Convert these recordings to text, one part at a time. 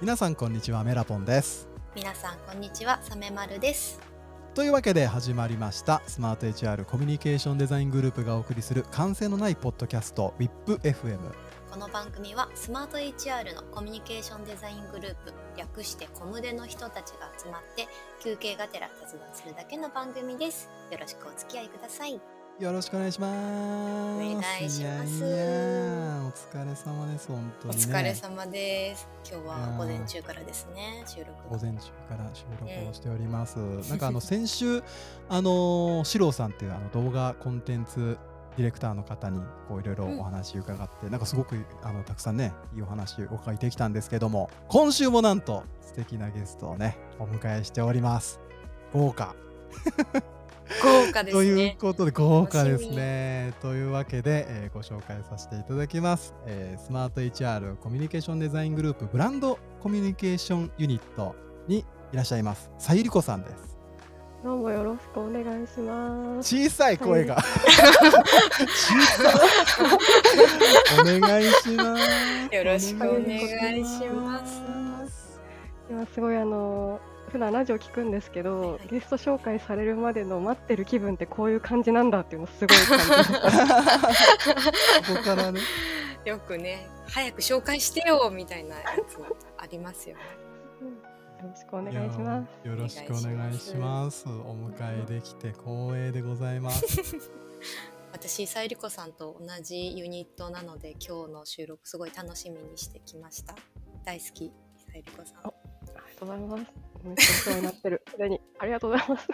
皆さんこんにちはメラポンです。皆さんこんにちはサメマルです。というわけで始まりましたスマート HR コミュニケーションデザイングループがお送りする完成のないポッドキャスト WIPFM この番組はスマート HR のコミュニケーションデザイングループ略してコムデの人たちが集まって休憩がてら雑談するだけの番組です。よろしくお付き合いくださいよろしくお願いします。お願いします。いやいやお疲れ様です本当おに、ね、疲れ様です。今日は午前中からですね収録午前中から収録をしております、なんかあの先週 あのシローさんっていうあの動画コンテンツディレクターの方にこういろいろお話伺って、なんかすごくあのたくさんねいいお話お伺いできたんですけども今週もなんと素敵なゲストをねお迎えしております。豪華豪華ですというねことで豪華ですね。というわけで、えーご紹介させていただきます、えースマート HR コミュニケーションデザイングループブランドコミュニケーションユニットにいらっしゃいますさゆりこさんです。どうもよろしくお願いします。小さい声が。小さい。お願いします。よろしくお願いしますお願いします。今すごいあの普段ラジオ聞くんですけど、はいはいゲスト紹介されるまでの待ってる気分ってこういう感じなんだっていうのすごい感じ。ここからね。よくね早く紹介してよみたいなやつありますよね よろしくお願いします。よろしくお願いします。お迎えできて光栄でございます。私さゆりこさんと同じユニットなので今日の収録すごい楽しみにしてきました大好きさゆりこさんありがとうございます。めっちゃお世話になってる。す でにありがとうございます。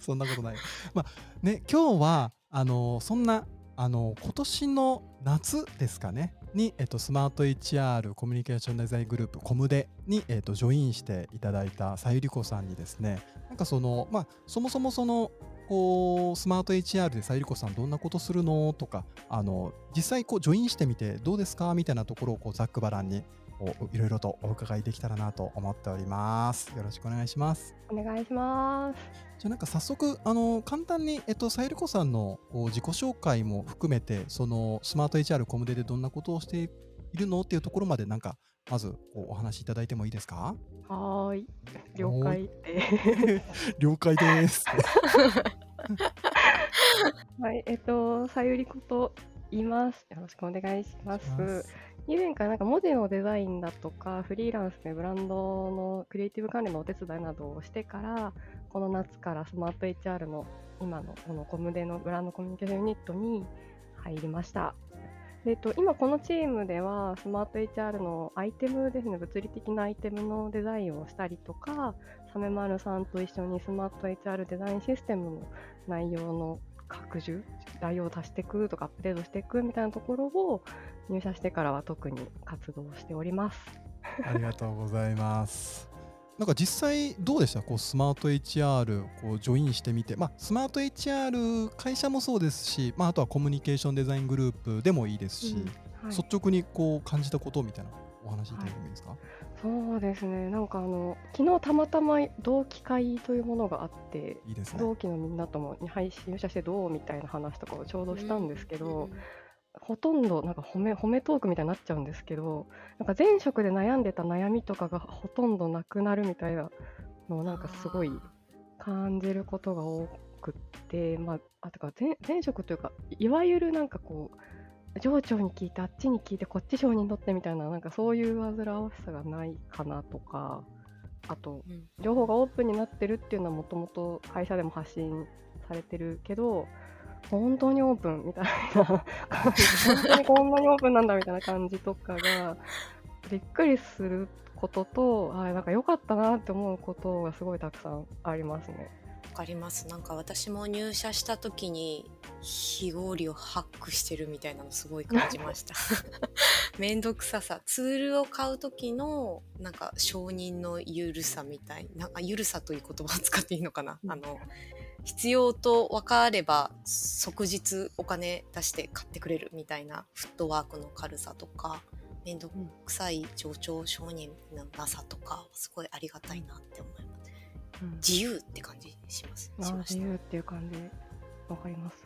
そんなことない。まあね、今日はあのそんなあの今年の夏ですかねに、えっと、スマート HR コミュニケーションデザイングループコムデに、えっと、ジョインしていただいたさゆりこさんにですねなんかそのまあそもそもそのこうスマート HR でさゆりこさんどんなことするの？とかあの実際こうジョインしてみてどうですか？みたいなところをこうざっくばらんにいろいろとお伺いできたらなと思っております。よろしくお願いします。お願いします。じゃあなんか早速あの簡単にえっとさゆりこさんの自己紹介も含めてそのスマート HR コムデでどんなことをしているのっていうところまでなんかまずお話しいただいてもいいですか？はーい。了解で。了解です。はい、えっと、さゆりこと言います。よろしくお願いします。以前からなんか文字のデザインだとかフリーランスでブランドのクリエイティブ管理のお手伝いなどをしてからこの夏からスマート HR の今のこのコムデのブランドコミュニケーションユニットに入りました。でえっと、今このチームではスマート HR のアイテムですね物理的なアイテムのデザインをしたりとかサメマルさんと一緒にスマート HR デザインシステムの内容の拡充内容を足していくとかアップデートしていくみたいなところを入社してからは特に活動しております。ありがとうございます。なんか実際どうでした？こうスマート HR こうジョインしてみて、まあ、スマート HR 会社もそうですし、まあ、あとはコミュニケーションデザイングループでもいいですし、うんはい率直にこう感じたことみたいなお話いただいてもいいですか、そうですね。なんかあの昨日たまたま同期会というものがあっていいですね。同期のみんなともはい入社してどうみたいな話とかをちょうどしたんですけど、ほとんどなんか褒め褒めトークみたいになっちゃうんですけどなんか前職で悩んでた悩みとかがほとんどなくなるみたいなのをなんかすごい感じることが多くって、まあ、あとか前前職というかいわゆるなんかこう上長に聞いてあっちに聞いてこっち承認取ってみたいななんかそういう煩わしさがないかなとかあとうん情報がオープンになってるっていうのはもともと会社でも発信されてるけど本当にオープンみたいな感じ本当にこんなにオープンなんだみたいな感じとかがびっくりすることとあなんか良かったなって思うことがすごいたくさんありますね。わかります。なんか私も入社した時に非合理をハックしてるみたいなのすごい感じました。めんどくささ。ツールを買う時のなんか承認のゆるさみたいなあゆるさという言葉を使っていいのかな、うん。あの必要と分かれば即日お金出して買ってくれるみたいなフットワークの軽さとかめんどくさい上長承認のなさとかすごいありがたいなって思います。うん自由って感じします。あーしました。自由っていう感じ。わかります。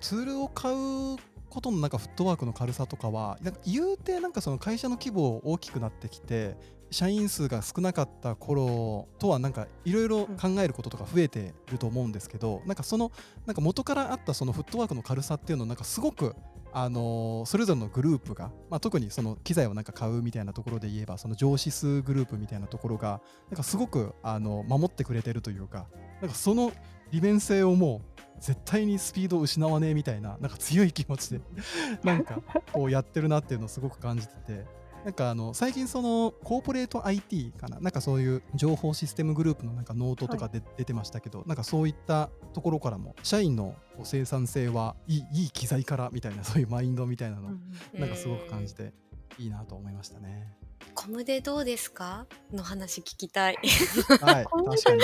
ツールを買うことのなんかフットワークの軽さとかはなんか言うてなんかその会社の規模大きくなってきて社員数が少なかった頃とはなんかいろいろ考えることとか増えてると思うんですけど、なんかそのなんか元からあったそのフットワークの軽さっていうのをなんかすごくあのそれぞれのグループが、まあ、特にその機材をなんか買うみたいなところで言えばその情シスグループみたいなところがなんかすごくあの守ってくれてるというかなんかその利便性をもう絶対にスピードを失わねえみたいななんか強い気持ちでなんかこうやってるなっていうのをすごく感じてて。なんかあの最近そのコーポレート IT かな？なんかそういう情報システムグループのなんかノートとかで出てましたけど、なんかそういったところからも社員の生産性はいいいい機材からみたいな そういうマインドみたいなのなんかすごく感じていいなと思いましたね。コムでどうですか？の話聞きたい。はい、確かに。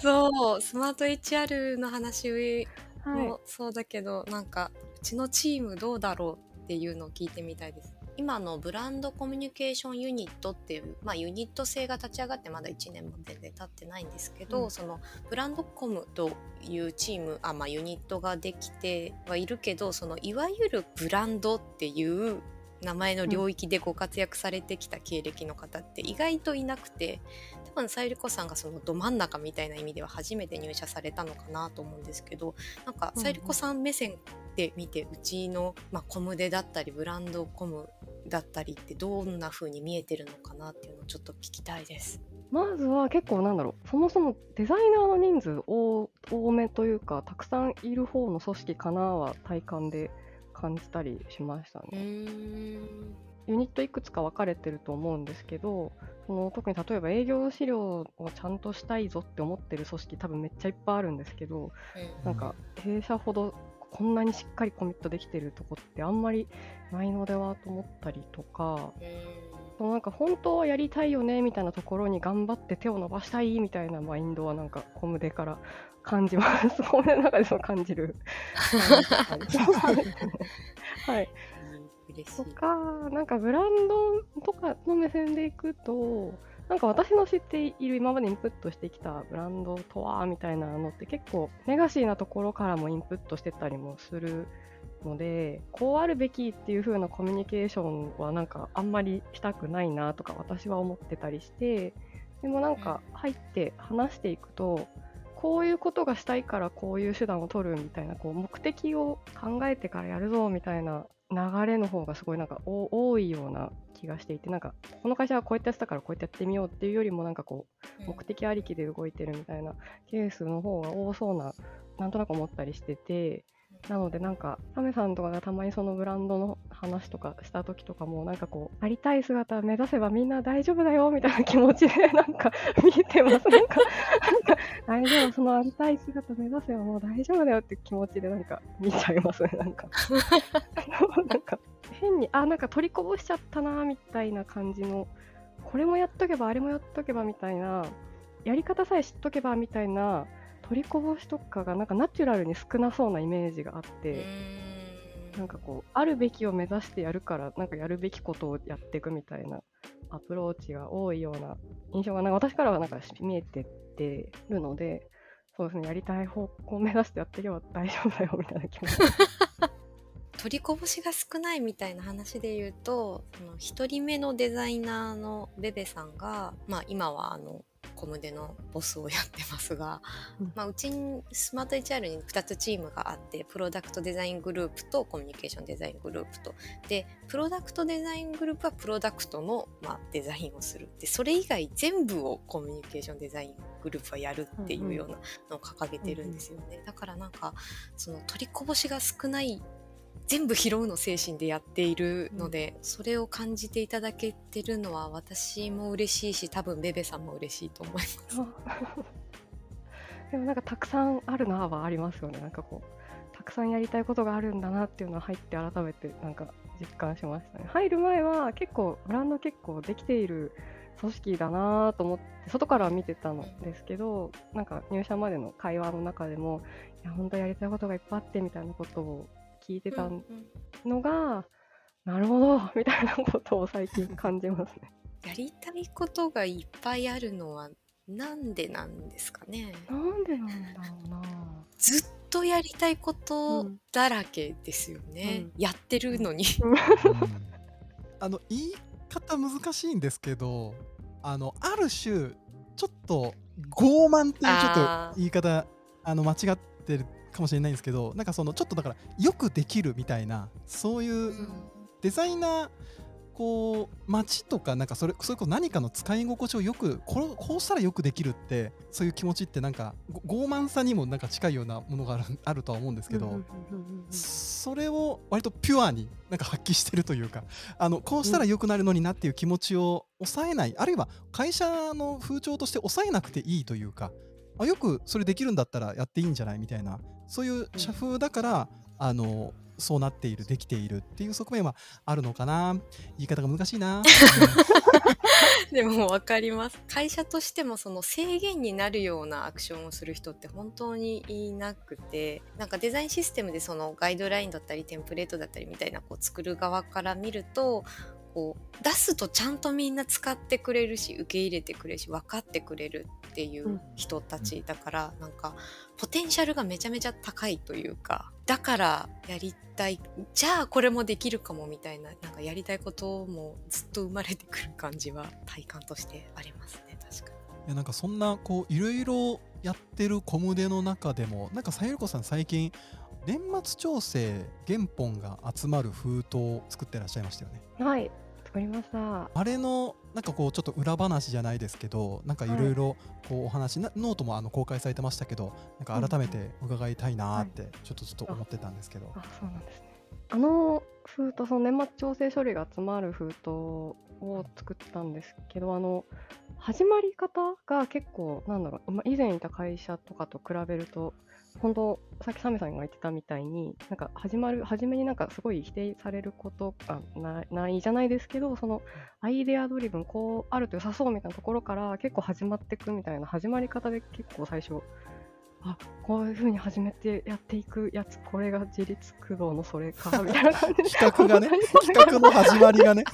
そう、スマート HR の話はいもそうだけど、なんかうちのチームどうだろうっていうのを聞いてみたいです。今のブランドコミュニケーションユニットっていう、まあ、ユニット制が立ち上がってまだ1年も全然経ってないんですけど、うん。そのブランドコムというチームあ、まあ、ユニットができてはいるけどそのいわゆるブランドっていう名前の領域でご活躍されてきた経歴の方って意外といなくて多分さゆりこさんがそのど真ん中みたいな意味では初めて入社されたのかなと思うんですけどなんかうんさゆりこさん目線で見てうちの、まあ、コムデだったりブランドコムだったりってどんな風に見えてるのかなっていうのをちょっと聞きたいです。まずは結構なんだろうそもそもデザイナーの人数多多めというかたくさんいる方の組織かなは体感で感じたりしましたね。んユニットいくつか分かれてると思うんですけどその特に例えば営業資料をちゃんとしたいぞって思ってる組織多分めっちゃいっぱいあるんですけどなんか弊社ほどこんなにしっかりコミットできてるとこってあんまりないのではと思ったりとかうんそのなんか本当はやりたいよねみたいなところに頑張って手を伸ばしたいみたいなマインドはなんかコムデから感じます。コムデの中でそう感じる。はい。とか、なんかブランドとかの目線でいくと、なんか私の知っている今までインプットしてきたブランドとはみたいなのって結構レガシーなところからもインプットしてたりもするのでこうあるべきっていう風なコミュニケーションはなんかあんまりしたくないなとか私は思ってたりしてでもなんか入って話していくとこういうことがしたいからこういう手段を取るみたいなこう目的を考えてからやるぞみたいな流れの方がすごいなんか多いような気がしていてなんかこの会社はこうやってやってたからこうやってやってみようっていうよりもなんかこう目的ありきで動いてるみたいなケースの方が多そうななんとなく思ったりしててなのでなんかタメさんとかがたまにそのブランドの話とかした時とかもなんかこうありたい姿目指せばみんな大丈夫だよみたいな気持ちでなんか 見てます。なんかなんか大丈夫そのありたい姿目指せばもう大丈夫だよって気持ちでなんか見ちゃいますね。なんか。なんか変にあなんか取りこぼしちゃったなみたいな感じのこれもやっとけばあれもやっとけばみたいなやり方さえ知っとけばみたいな取りこぼしとかがなんかナチュラルに少なそうなイメージがあって、なんかこうあるべきを目指してやるからなんかやるべきことをやっていくみたいなアプローチが多いような印象がなんか私からはなんか見えてってるのでそうですねやりたい方向を目指してやっていけば大丈夫だよみたいな気持ち。取りこぼしが少ないみたいな話で言うとその1人目のデザイナーのベベさんが、まあ、今はあのコムデのボスをやってますが、うん。まあ、うちにスマート HR に2つチームがあってプロダクトデザイングループとコミュニケーションデザイングループと。でプロダクトデザイングループはプロダクトの、まあ、デザインをする。でそれ以外全部をコミュニケーションデザイングループはやるっていうようなのを掲げてるんですよね、だからなんかその取りこぼしが少ない全部拾うの精神でやっているので、それを感じていただけてるのは私も嬉しいし多分ベベさんも嬉しいと思います。でもなんかたくさんあるなはありますよね。なんかこうたくさんやりたいことがあるんだなっていうのは入って改めてなんか実感しましたね。入る前は結構ブランド結構できている組織だなと思って外からは見てたのですけどなんか入社までの会話の中でもいや本当やりたいことがいっぱいあってみたいなことを聞いてたうんうん。のが、なるほど みたいなことを最近感じますね。やりたいことがいっぱいあるのはなんでなんですかね。なんでなんだろうな。ずっとやりたいこうとんだらけですよね、うん。やってるのに。うん。あの言い方難しいんですけどあのある種ちょっと傲慢っていうちょっと言い方あの間違ってるかもしれないんですけどなんかそのちょっとだからよくできるみたいなそういうデザイナーこう街とかなんかそれそれこそ何かの使い心地をよくここうしたらよくできるってそういう気持ちってなんか傲慢さにもなんか近いようなものがある あるとは思うんですけど、それを割とピュアになんか発揮してるというかあのこうしたら良くなるのになっていう気持ちを抑えないあるいは会社の風潮として抑えなくていいというかあよくそれできるんだったらやっていいんじゃないみたいなそういう社風だから、あのそうなっているできているっていう側面はあるのかな。言い方が難しいな。でも分かります。会社としてもその制限になるようなアクションをする人って本当にいなくてなんかデザインシステムでそのガイドラインだったりテンプレートだったりみたいなこう作る側から見るとこう出すとちゃんとみんな使ってくれるし受け入れてくれるし分かってくれるっていう人たちだから、なんかポテンシャルがめちゃめちゃ高いというかだからやりたいじゃあこれもできるかもみたいななんかやりたいこともずっと生まれてくる感じは体感としてありますね確かに。いやなんかそんなこういろいろやってるコムデの中でもなんかさゆりこさん最近年末調整原本が集まる封筒を作ってらっしゃいましたよねはい、作りました。あれのなんかこうちょっと裏話じゃないですけどなんかいろいろこうお話、なノートもあの公開されてましたけどなんか改めて伺いたいなーってちょっとずっと思ってたんですけど、あ、そうなんですね。あの封筒、その年末調整処理が集まる封筒を作ったんですけど、あの始まり方が結構なんだろう、まあ、以前いた会社とかと比べると。本当さっきサメさんが言ってたみたいになんか始まる初めになんかすごい否定されることがなないじゃないですけどそのアイデアドリブンこうあると良さそうみたいなところから結構始まっていくみたいな始まり方で結構最初あこういう風に始めてやっていくやつこれが自立駆動のそれかみたいな感じで。企画がね 企画の始まりがね。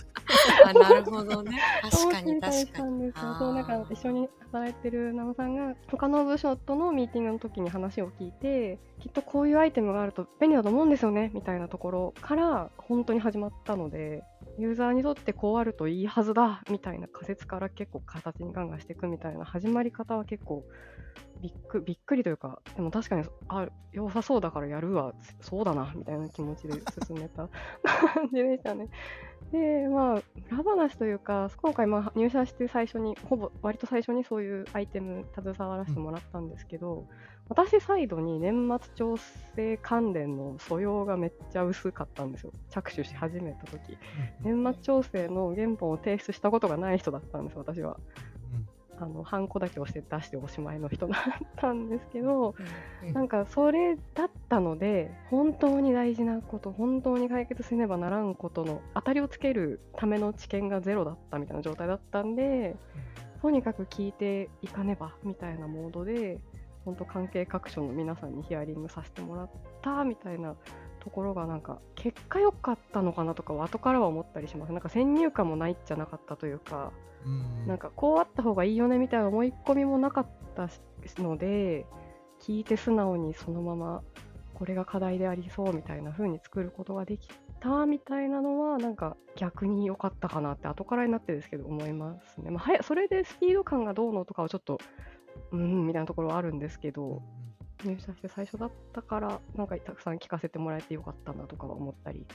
あなるほどね。確かに確かにしたんですよ。そうなんか一緒に働いてるナムさんが他の部署とのミーティングの時に話を聞いてきっとこういうアイテムがあると便利だと思うんですよねみたいなところから本当に始まったのでユーザーにとってこうあるといいはずだみたいな仮説から結構形にガンガンしていくみたいな始まり方は結構びっくびっくりというかでも確かにあ良さそうだからやるわそうだなみたいな気持ちで進めた 感じでしたね。でまあ裏話というか今回まあ入社して最初にほぼ割と最初にそういうアイテム携わらせてもらったんですけど、私サイドに年末調整関連の素養がめっちゃ薄かったんですよ。着手し始めた時。年末調整の原本を提出したことがない人だったんです私はあのハンコだけ押して出しておしまいの人だったんですけどうん。なんかそれだったので本当に大事なこと本当に解決せねばならんことの当たりをつけるための知見がゼロだったみたいな状態だったんでとにかく聞いていかねばみたいなモードで本当関係各所の皆さんにヒアリングさせてもらったみたいなところがなんか結果良かったのかなとかは後からは思ったりしますなんか先入観もないじゃなかったというかうんなんかこうあった方がいいよねみたいな思い込みもなかったしので聞いて素直にそのままこれが課題でありそうみたいな風に作ることができたみたいなのはなんか逆に良かったかなって後からになってですけど思いますね。まあ、はやそれでスピード感がどうのとかはちょっとうんみたいなところはあるんですけど入社して最初だったからなんかたくさん聞かせてもらえてよかったなとかは思ったり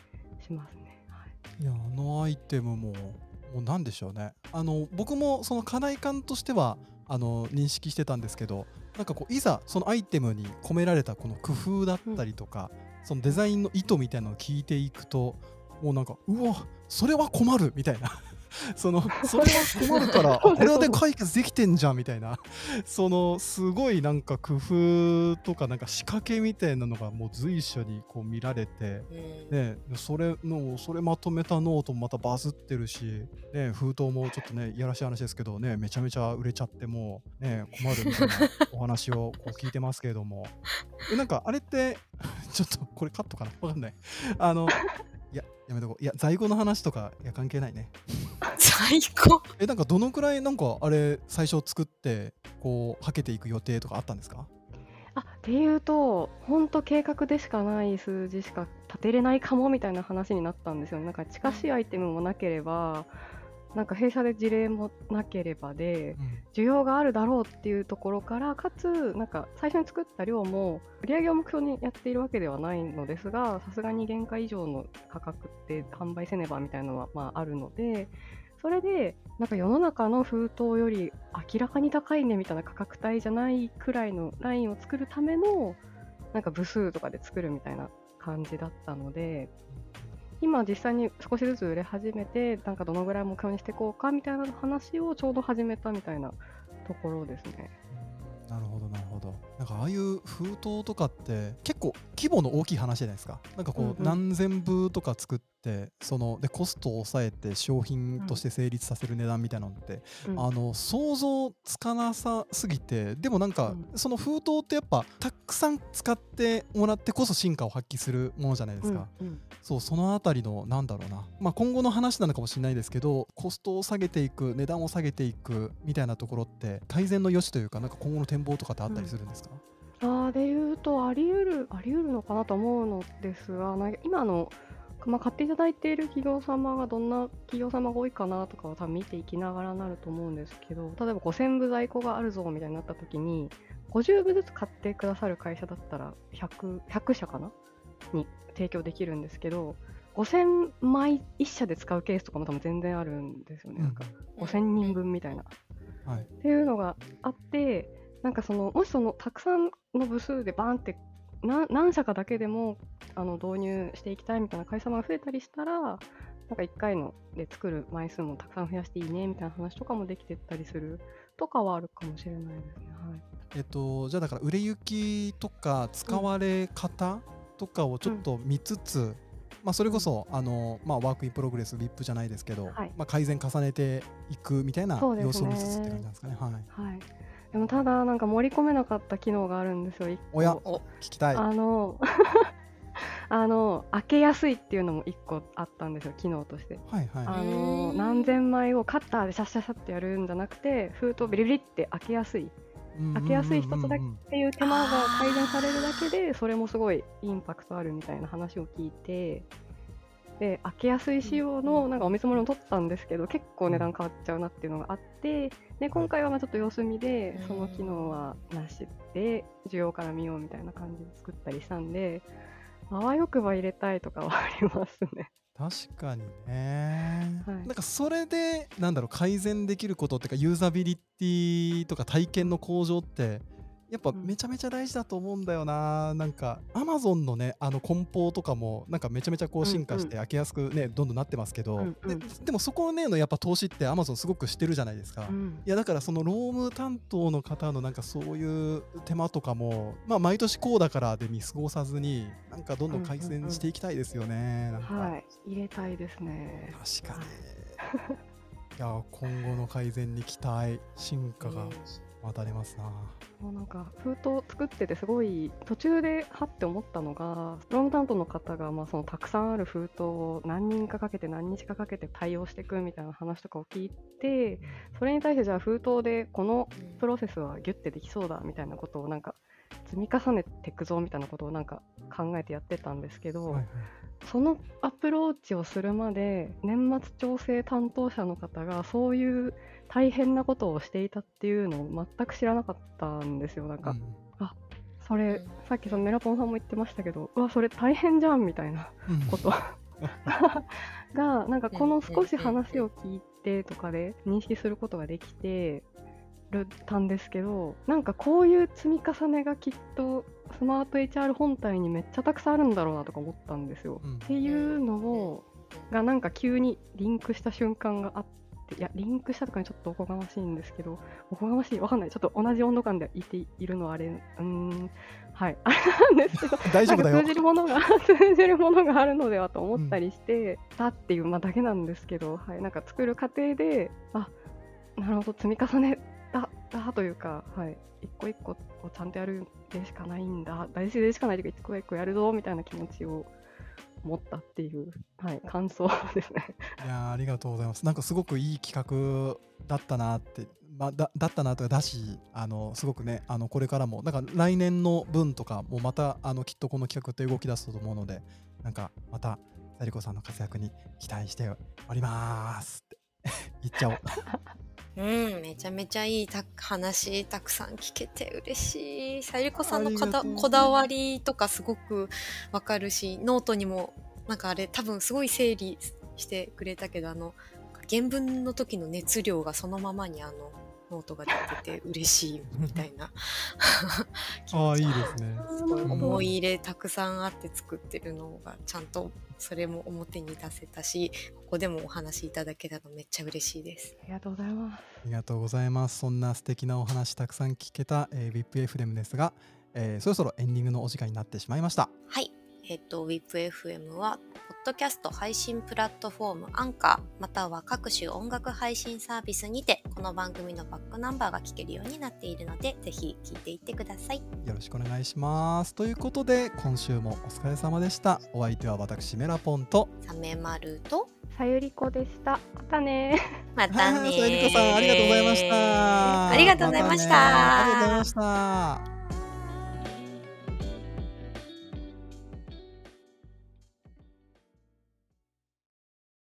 しますね。はい。いやあのアイテムももうなんでしょうね。あの僕もその課題感としてはあの認識してたんですけどなんかこういざそのアイテムに込められたこの工夫だったりとか、そのデザインの意図みたいなのを聞いていくともうなんかうわそれは困るみたいな。その それは困るから あこれで解決できてんじゃんみたいな。そのすごいなんか工夫とかなんか仕掛けみたいなのがもう随所にこう見られてうん。ね、それのそれまとめたノートもまたバズってるし、ね、封筒もちょっとねいやらしい話ですけどねめちゃめちゃ売れちゃってもう、ね、困るみたいなお話をこう聞いてますけれども。えなんかあれってちょっとこれカットかな？わかんない。あのいややめとこう。いや在庫の話とかいや関係ないね最高。えなんかどのくらいなんかあれ最初作ってこうはけていく予定とかあったんですか？あっていうと本当計画でしかない数字しか立てれないかもみたいな話になったんですよね。なんか近しいアイテムもなければなんか弊社で事例もなければで需要があるだろうっていうところからかつなんか最初に作った量も売上を目標にやっているわけではないのですがさすがに原価以上の価格って販売せねばみたいなのはまああるのでそれでなんか世の中の封筒より明らかに高いねみたいな価格帯じゃないくらいのラインを作るためのなんか部数とかで作るみたいな感じだったので今実際に少しずつ売れ始めてなんかどのぐらい目標にしていこうかみたいな話をちょうど始めたみたいなところですね。なるほどなるほど。なんかああいう封筒とかって結構規模の大きい話じゃないですか。なんかこう何千部とか作ってそのでコストを抑えて商品として成立させる値段みたいなのって、うん、あの想像つかなさすぎてでもなんか、その封筒ってやっぱたくさん使ってもらってこそ進化を発揮するものじゃないですか、うんうん、そうその辺りのなんだろうな、まあ、今後の話なのかもしれないですけどコストを下げていく値段を下げていくみたいなところって改善の余地というかなんか今後の展望とかってあったりするんですか、うん、あで言うとあり得るあり得るのかなと思うのですが今のまあ、買っていただいている企業様がどんな企業様が多いかなとかを多分見ていきながらなると思うんですけど例えば5000部在庫があるぞみたいになった時に50部ずつ買ってくださる会社だったら 100, 100社かなに提供できるんですけど5000枚1社で使うケースとかも多分全然あるんですよね、うん、なんか5000人分みたいな、はい、っていうのがあってなんかそのもしそのたくさんの部数でバーンって何社かだけでもあの導入していきたいみたいな会社が増えたりしたらなんか1回ので作る枚数もたくさん増やしていいねみたいな話とかもできてったりするとかはあるかもしれないですね。はい、えっと、じゃあだから売れ行きとか使われ方とかをちょっと見つつ、うん、まあ、それこそあの、まあ、 work in progress WIP じゃないですけど、はい、まあ、改善重ねていくみたいな様子を見つつって感じなんですかね。はい、はいでもただなんか盛り込めなかった機能があるんですよ。おや聞きたい。あの あの開けやすいっていうのも1個あったんですよ機能として、はいはい、あの何千枚をカッターでシャッシャッシャってやるんじゃなくて封筒ビリビリって開けやすい。開けやすい一つだけっていう手間が改善されるだけでそれもすごいインパクトあるみたいな話を聞いてで開けやすい仕様のなんかお見積もりも取ったんですけど結構値段変わっちゃうなっていうのがあってで今回はまあちょっと様子見でその機能はなしで需要から見ようみたいな感じで作ったりしたんであわよくば入れたいとかはありますね。確かにね、はい、なんかそれでなんだろう改善できることっていうかユーザビリティとか体験の向上ってやっぱめちゃめちゃ大事だと思うんだよな、うん、なんかアマゾンのねあの梱包とかもなんかめちゃめちゃこう進化して開けやすくね、どんどんなってますけど、うんうん、ででもそこねのやっぱ投資ってアマゾンすごくしてるじゃないですか、うん、いやだからそのローム担当の方のなんかそういう手間とかもまあ毎年こうだからで見過ごさずになんかどんどん改善していきたいですよね、うんうんうん、はい。入れたいですね。確かに、はい、いや今後の改善に期待。進化が待たれますな。もうなんか封筒作っててすごい途中ではって思ったのがローム担当の方がまあそのたくさんある封筒を何人かかけて何日かかけて対応していくみたいな話とかを聞いてそれに対してじゃあ封筒でこのプロセスはギュッてできそうだみたいなことをなんか積み重ねていくぞみたいなことをなんか考えてやってたんですけど、はいはい。そのアプローチをするまで年末調整担当者の方がそういう大変なことをしていたっていうのを全く知らなかったんですよ。なんか、うん、あそれさっきそのメラポンさんも言ってましたけどうわそれ大変じゃんみたいなこと、うん、がなんかこの少し話を聞いてとかで認識することができてるたんですけどなんかこういう積み重ねがきっとスマート HR 本体にめっちゃたくさんあるんだろうなとか思ったんですよ。うん、っていうのをがなんか急にリンクした瞬間があっていやリンクしたとかにちょっとおこがましいんですけどおこがましいわかんない。ちょっと同じ温度感でいているのはあれ。うんはい。あ れなんですけど 大丈夫だよ。通じるものが 通じるものがあるのではと思ったりして、うん、たっていう、まあ、だけなんですけど、はい、なんか作る過程であなるほど積み重ねだだというか、はい、一個一個をちゃんとやるでしかないんだ。大事でしかないというか一個一個やるぞみたいな気持ちを持ったっていう、はい、感想ですねいやありがとうございますなんかすごくいい企画だったなってまあ、だだったなとかだしあのすごくねあのこれからもなんか来年の分とかもまたあのきっとこの企画って動き出すと思うのでなんかまたさりこさんの活躍に期待しておりますって 言っちゃおう。うん、めちゃめちゃいい話たくさん聞けて嬉しい。さゆりこさんのこだわりとかすごくわかるし、ノートにもなんかあれ多分すごい整理してくれたけど、あの原文の時の熱量がそのままにあのノートが出てて嬉しいみたいな気 ああいいですね。すごいうん思い入れたくさんあって作ってるのがちゃんとそれも表に出せたしここでもお話しいただけたのめっちゃ嬉しいです。ありがとうございます。ありがとうございます。そんな素敵なお話たくさん聞けた、えー、VIPFM ですが、えーそろそろエンディングのお時間になってしまいました。はい。えっと、WIPFM は、ポッドキャスト配信プラットフォームアンカー、または各種音楽配信サービスにて、この番組のバックナンバーが聞けるようになっているので、ぜひ聞いていってください。よろしくお願いします。ということで、今週もお疲れ様でした。お相手は私、メラポンと、サメマルと、さゆりこでした。またねまたねはいさゆりこさん、ありがとうございました。ありがとうございましたありがとうございました。